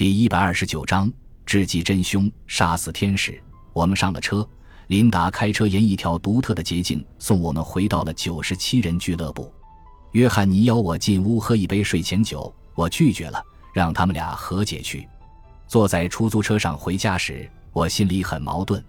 第一百二十九章知己真凶，杀死天使。我们上了车，琳达开车沿一条独特的捷径送我们回到了九十七人俱乐部。约翰尼邀我进屋喝一杯睡前酒，我拒绝了，让他们俩和解去。坐在出租车上回家时，我心里很矛盾。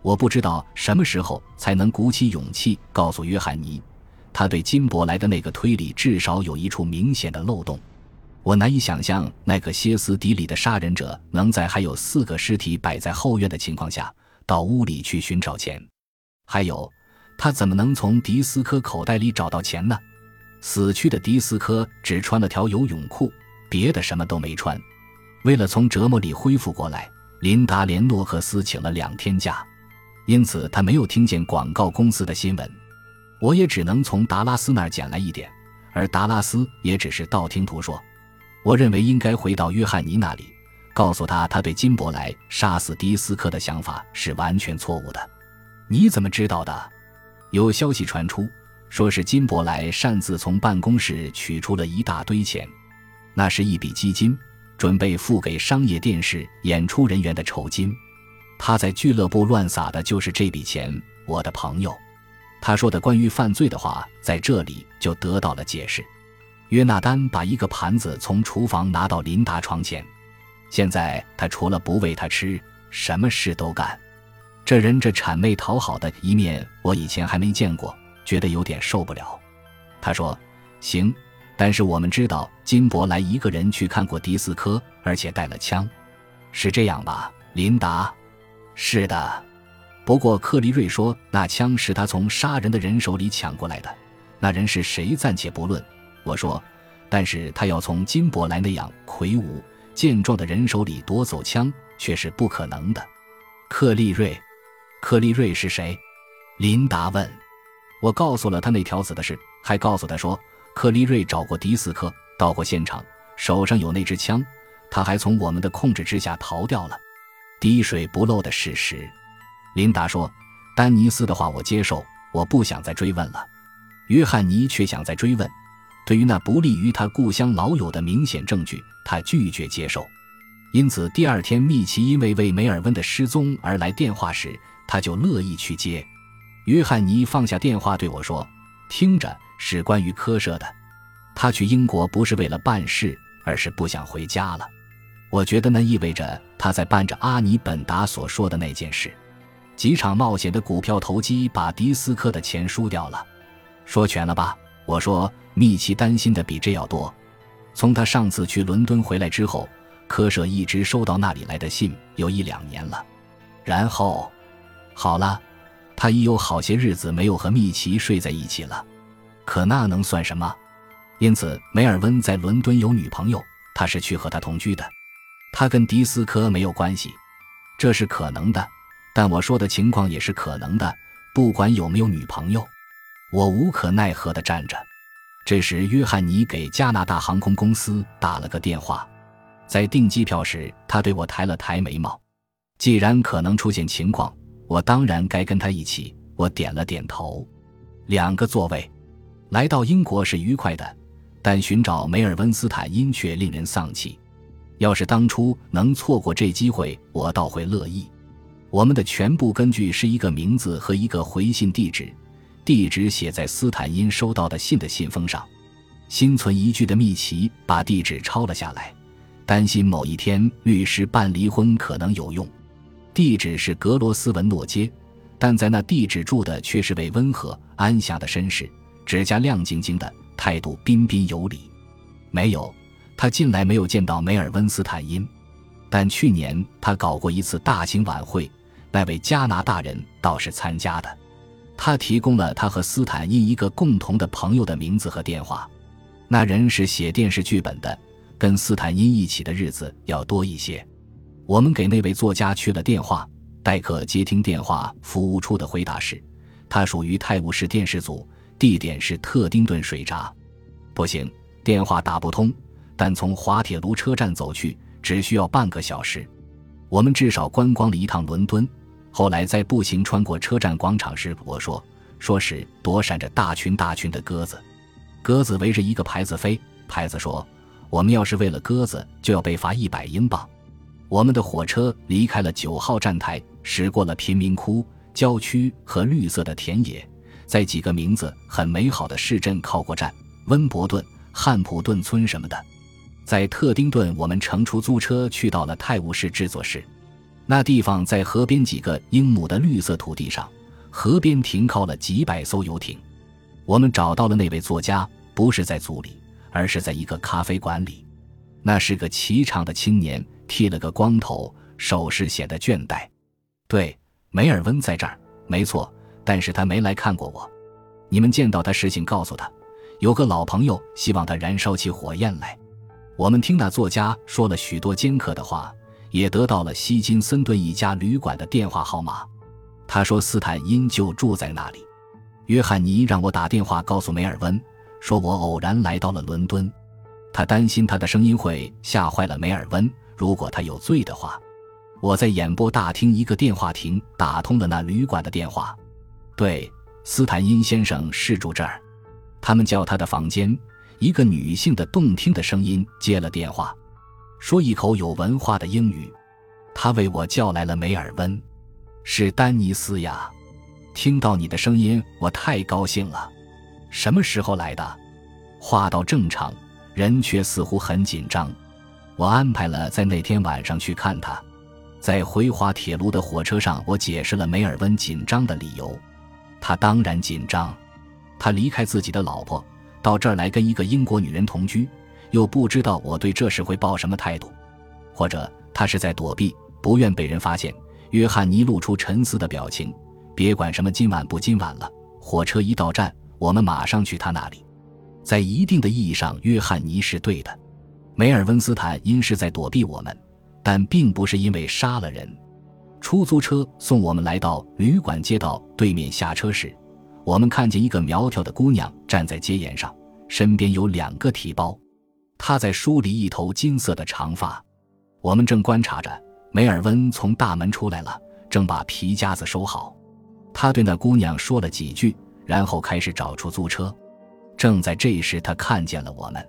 我不知道什么时候才能鼓起勇气告诉约翰尼，他对金伯莱的那个推理至少有一处明显的漏洞。我难以想象那个歇斯底里的杀人者能在还有四个尸体摆在后院的情况下到屋里去寻找钱。还有，他怎么能从迪斯科口袋里找到钱呢？死去的迪斯科只穿了条游泳裤，别的什么都没穿。为了从折磨里恢复过来，琳达连诺克斯请了两天假。因此，他没有听见广告公司的新闻，我也只能从达拉斯那儿捡来一点，而达拉斯也只是道听途说。我认为应该回到约翰尼那里，告诉他他对金伯莱杀死迪斯科的想法是完全错误的。你怎么知道的？有消息传出，说是金伯莱擅自从办公室取出了一大堆钱，那是一笔基金，准备付给商业电视演出人员的酬金。他在俱乐部乱撒的就是这笔钱，我的朋友。他说的关于犯罪的话，在这里就得到了解释。约纳丹把一个盘子从厨房拿到琳达床前，现在他除了不喂他吃，什么事都干。这人这谄媚讨好的一面，我以前还没见过，觉得有点受不了。他说：“行，但是我们知道金伯来一个人去看过迪斯科，而且带了枪，是这样吧，琳达？”是的，不过克利瑞说那枪是他从杀人的人手里抢过来的。那人是谁暂且不论，我说，但是他要从金伯莱那样魁梧健壮的人手里夺走枪，却是不可能的。克利瑞，克利瑞是谁？琳达问。我告诉了他那条子的事，还告诉他说，克利瑞找过迪斯科，到过现场，手上有那支枪，他还从我们的控制之下逃掉了。滴水不漏的事实，琳达说：“丹尼斯的话我接受，我不想再追问了。”约翰尼却想再追问。对于那不利于他故乡老友的明显证据，他拒绝接受。因此，第二天密奇因为为梅尔温的失踪而来电话时，他就乐意去接。约翰尼放下电话对我说：“听着，是关于科舍的。他去英国不是为了办事，而是不想回家了。”我觉得那意味着他在办着阿尼本达所说的那件事。几场冒险的股票投机把迪斯科的钱输掉了。说全了吧？我说，密奇担心的比这要多。从他上次去伦敦回来之后，科舍一直收到那里来的信，有一两年了。然后，好了，他已有好些日子没有和密奇睡在一起了。可那能算什么？因此，梅尔温在伦敦有女朋友，他是去和他同居的。他跟迪斯科没有关系，这是可能的，但我说的情况也是可能的。不管有没有女朋友，我无可奈何地站着。这时，约翰尼给加拿大航空公司打了个电话，在订机票时，他对我抬了抬眉毛。既然可能出现情况，我当然该跟他一起。我点了点头。两个座位，来到英国是愉快的，但寻找梅尔温斯坦因却令人丧气。要是当初能错过这机会，我倒会乐意。我们的全部根据是一个名字和一个回信地址，地址写在斯坦因收到的信的信封上。心存疑惧的密奇把地址抄了下来，担心某一天律师办离婚可能有用。地址是格罗斯文诺街，但在那地址住的却是位温和安详的绅士，指甲亮晶晶的，态度彬彬有礼。没有。他近来没有见到梅尔温斯坦因，但去年他搞过一次大型晚会，那位加拿大人倒是参加的。他提供了他和斯坦因一个共同的朋友的名字和电话。那人是写电视剧本的，跟斯坦因一起的日子要多一些。我们给那位作家去了电话，待客接听电话服务处的回答是，他属于泰晤士电视组，地点是特丁顿水闸。不行，电话打不通。但从滑铁卢车站走去只需要半个小时，我们至少观光了一趟伦敦。后来在步行穿过车站广场时，我说：“说是躲闪着大群大群的鸽子，鸽子围着一个牌子飞。牌子说：‘我们要是为了鸽子，就要被罚一百英镑。我们的火车离开了九号站台，驶过了贫民窟、郊区和绿色的田野，在几个名字很美好的市镇靠过站，温伯顿、汉普顿村什么的。在特丁顿，我们乘出租车去到了泰晤士制作室，那地方在河边几个英亩的绿色土地上，河边停靠了几百艘游艇。我们找到了那位作家，不是在组里，而是在一个咖啡馆里。那是个颀长的青年。剃了个光头，手势显得倦怠。对，梅尔温在这儿，没错，但是他没来看过我。你们见到他时，请告诉他，有个老朋友希望他燃烧起火焰来。我们听那作家说了许多尖刻的话，也得到了希金森顿一家旅馆的电话号码。他说斯坦因就住在那里。约翰尼让我打电话告诉梅尔温，说我偶然来到了伦敦，他担心他的声音会吓坏了梅尔温。如果他有罪的话，我在演播大厅一个电话亭打通了那旅馆的电话。对，斯坦因先生是住这儿。他们叫他的房间。一个女性的动听的声音接了电话，说一口有文化的英语。他为我叫来了梅尔温，是丹尼斯呀。听到你的声音，我太高兴了。什么时候来的？话到正常，人却似乎很紧张。我安排了在那天晚上去看他，在回华铁路的火车上，我解释了梅尔温紧张的理由。他当然紧张，他离开自己的老婆，到这儿来跟一个英国女人同居，又不知道我对这事会抱什么态度，或者他是在躲避，不愿被人发现。约翰尼露出沉思的表情。别管什么今晚不今晚了，火车一到站，我们马上去他那里。在一定的意义上，约翰尼是对的。梅尔温斯坦因是在躲避我们，但并不是因为杀了人。出租车送我们来到旅馆街道对面下车时，我们看见一个苗条的姑娘站在街沿上，身边有两个提包，他在梳理一头金色的长发。我们正观察着，梅尔温从大门出来了，正把皮夹子收好。他对那姑娘说了几句，然后开始找出租车。正在这时，他看见了我们。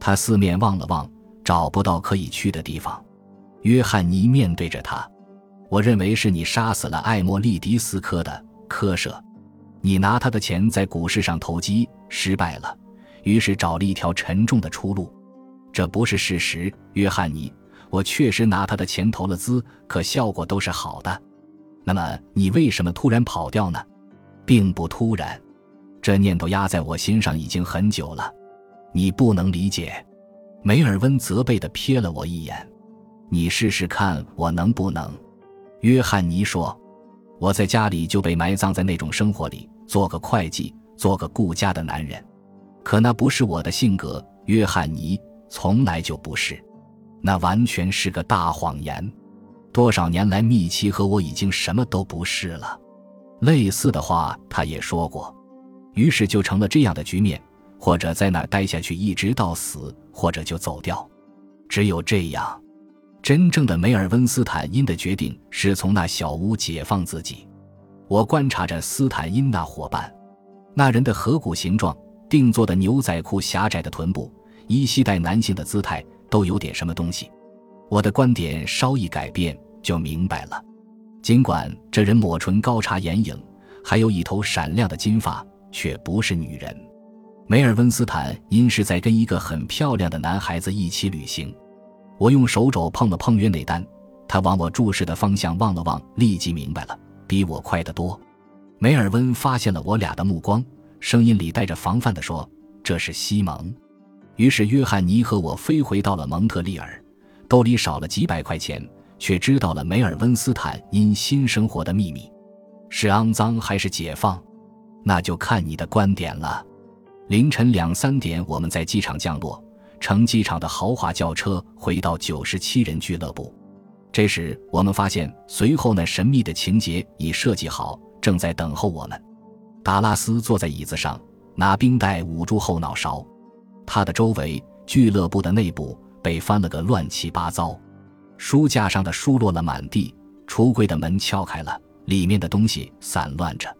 他四面望了望，找不到可以去的地方。约翰尼面对着他，我认为是你杀死了艾莫利迪斯科的科舍，你拿他的钱在股市上投机失败了，于是找了一条沉重的出路。这不是事实，约翰尼，我确实拿他的钱投了资，可效果都是好的。那么你为什么突然跑掉呢？并不突然，这念头压在我心上已经很久了。你不能理解，梅尔温责备地瞥了我一眼。你试试看，我能不能？约翰尼说：“我在家里就被埋葬在那种生活里，做个会计，做个顾家的男人。可那不是我的性格，约翰尼，从来就不是。那完全是个大谎言。多少年来，密奇和我已经什么都不是了。类似的话他也说过，于是就成了这样的局面。”或者在那待下去一直到死，或者就走掉。只有这样，真正的梅尔温斯坦因的决定是从那小屋解放自己。我观察着斯坦因那伙伴，那人的颌骨形状、定做的牛仔裤、狭窄的臀部、依稀带男性的姿态，都有点什么东西。我的观点稍一改变，就明白了。尽管这人抹唇高插眼影，还有一头闪亮的金发，却不是女人。梅尔温斯坦因是在跟一个很漂亮的男孩子一起旅行，我用手肘碰了碰约内丹，他往我注视的方向望了望，立即明白了，比我快得多。梅尔温发现了我俩的目光，声音里带着防范地说：“这是西蒙。”于是约翰尼和我飞回到了蒙特利尔，兜里少了几百块钱，却知道了梅尔温斯坦因新生活的秘密，是肮脏还是解放，那就看你的观点了。凌晨两三点，我们在机场降落，乘机场的豪华轿车回到九十七人俱乐部。这时，我们发现随后那神秘的情节已设计好，正在等候我们。达拉斯坐在椅子上，拿冰袋捂住后脑勺。他的周围，俱乐部的内部被翻了个乱七八糟，书架上的书落了满地，橱柜的门撬开了，里面的东西散乱着。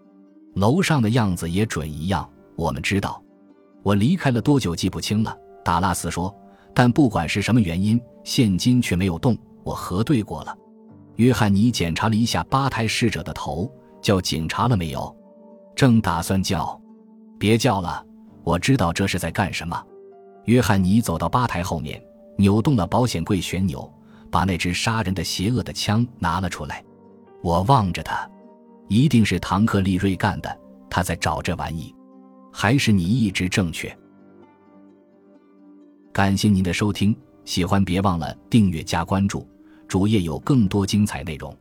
楼上的样子也准一样。我们知道。我离开了多久记不清了。达拉斯说：“但不管是什么原因，现金却没有动。我核对过了。约翰尼检查了一下吧台侍者的头，叫警察了没有？正打算叫，别叫了，我知道这是在干什么。约翰尼走到吧台后面，扭动了保险柜旋钮，把那支杀人的邪恶的枪拿了出来。我望着他，一定是唐克利瑞干的，他在找这玩意。还是你一直正确。感谢您的收听，喜欢别忘了订阅加关注，主页有更多精彩内容。